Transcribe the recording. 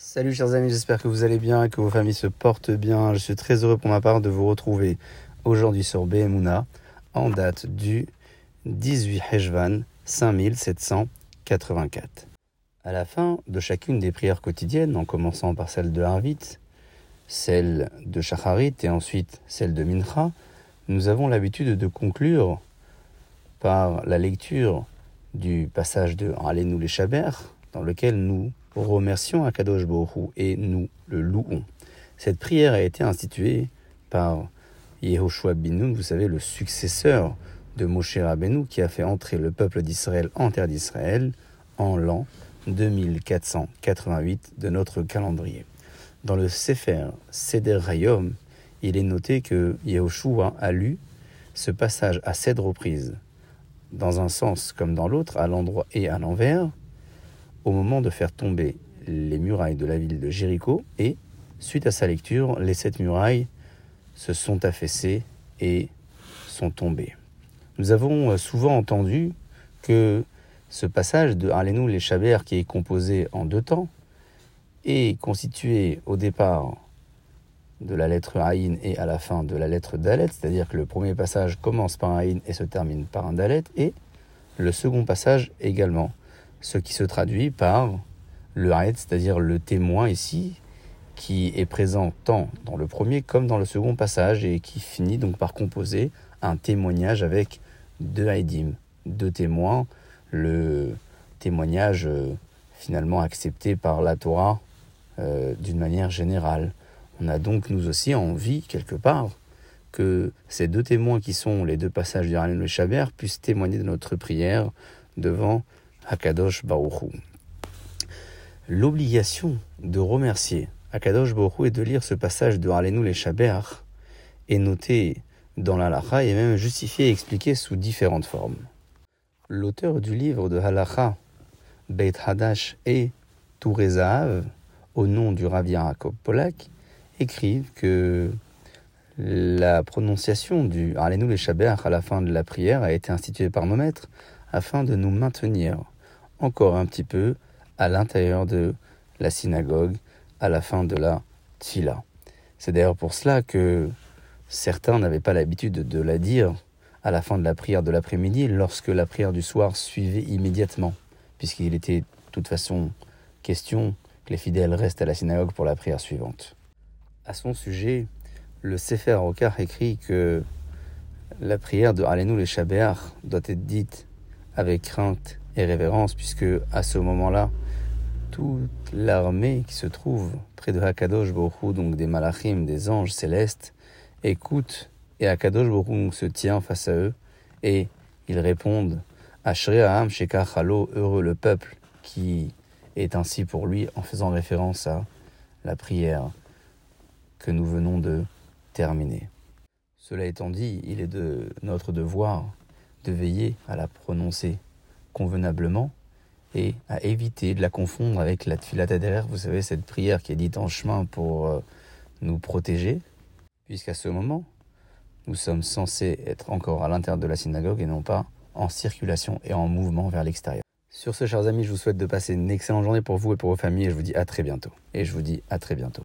Salut chers amis, j'espère que vous allez bien, que vos familles se portent bien. Je suis très heureux pour ma part de vous retrouver aujourd'hui sur BMUNA en date du 18 Hejvan 5784. À la fin de chacune des prières quotidiennes, en commençant par celle de Harvit, celle de Shacharit et ensuite celle de Mincha, nous avons l'habitude de conclure par la lecture du passage de Allez-nous les Chaber, dans lequel nous remercions Akadosh Bohu et nous le louons. Cette prière a été instituée par Yehoshua Binoun, vous savez, le successeur de Moshe Rabbeinu, qui a fait entrer le peuple d'Israël en terre d'Israël en l'an 2488 de notre calendrier. Dans le Sefer Seder Rayom, il est noté que Yehoshua a lu ce passage à sept reprises, dans un sens comme dans l'autre, à l'endroit et à l'envers, au moment de faire tomber les murailles de la ville de Jéricho et, suite à sa lecture, les sept murailles se sont affaissées et sont tombées. Nous avons euh, souvent entendu que ce passage de Harlenou les Chabert, qui est composé en deux temps, est constitué au départ de la lettre Aïn et à la fin de la lettre Dalet, c'est-à-dire que le premier passage commence par Aïn et se termine par un Dalet, et le second passage également ce qui se traduit par le Haed, c'est-à-dire le témoin ici, qui est présent tant dans le premier comme dans le second passage et qui finit donc par composer un témoignage avec deux Haedim, deux témoins, le témoignage euh, finalement accepté par la Torah euh, d'une manière générale. On a donc nous aussi envie, quelque part, que ces deux témoins qui sont les deux passages du Ralen et Chaber puissent témoigner de notre prière devant Akadosh Baruchou. L'obligation de remercier Akadosh Baruchou et de lire ce passage de Harlenou les Shaber est notée dans l'Halacha et même justifiée et expliquée sous différentes formes. L'auteur du livre de Halacha, Beit Hadash et Tourezahav, au nom du Rav Polak, écrivent que la prononciation du Harlenou les Shaber à la fin de la prière a été instituée par nos maîtres afin de nous maintenir encore un petit peu à l'intérieur de la synagogue à la fin de la tfila. C'est d'ailleurs pour cela que certains n'avaient pas l'habitude de la dire à la fin de la prière de l'après-midi lorsque la prière du soir suivait immédiatement, puisqu'il était de toute façon question que les fidèles restent à la synagogue pour la prière suivante. À son sujet, le Sefer Okar écrit que la prière de Alenou les Shabéar doit être dite avec crainte et révérence, puisque à ce moment-là, toute l'armée qui se trouve près de Hakadosh Borou, donc des malachim, des anges célestes, écoute et Hakadosh Borou se tient face à eux et ils répondent Ashrei Aham Shekar Halo, heureux le peuple qui est ainsi pour lui en faisant référence à la prière que nous venons de terminer. Cela étant dit, il est de notre devoir de veiller à la prononcer convenablement et à éviter de la confondre avec la tfilat vous savez, cette prière qui est dite en chemin pour euh, nous protéger, puisqu'à ce moment, nous sommes censés être encore à l'intérieur de la synagogue et non pas en circulation et en mouvement vers l'extérieur. Sur ce, chers amis, je vous souhaite de passer une excellente journée pour vous et pour vos familles et je vous dis à très bientôt. Et je vous dis à très bientôt.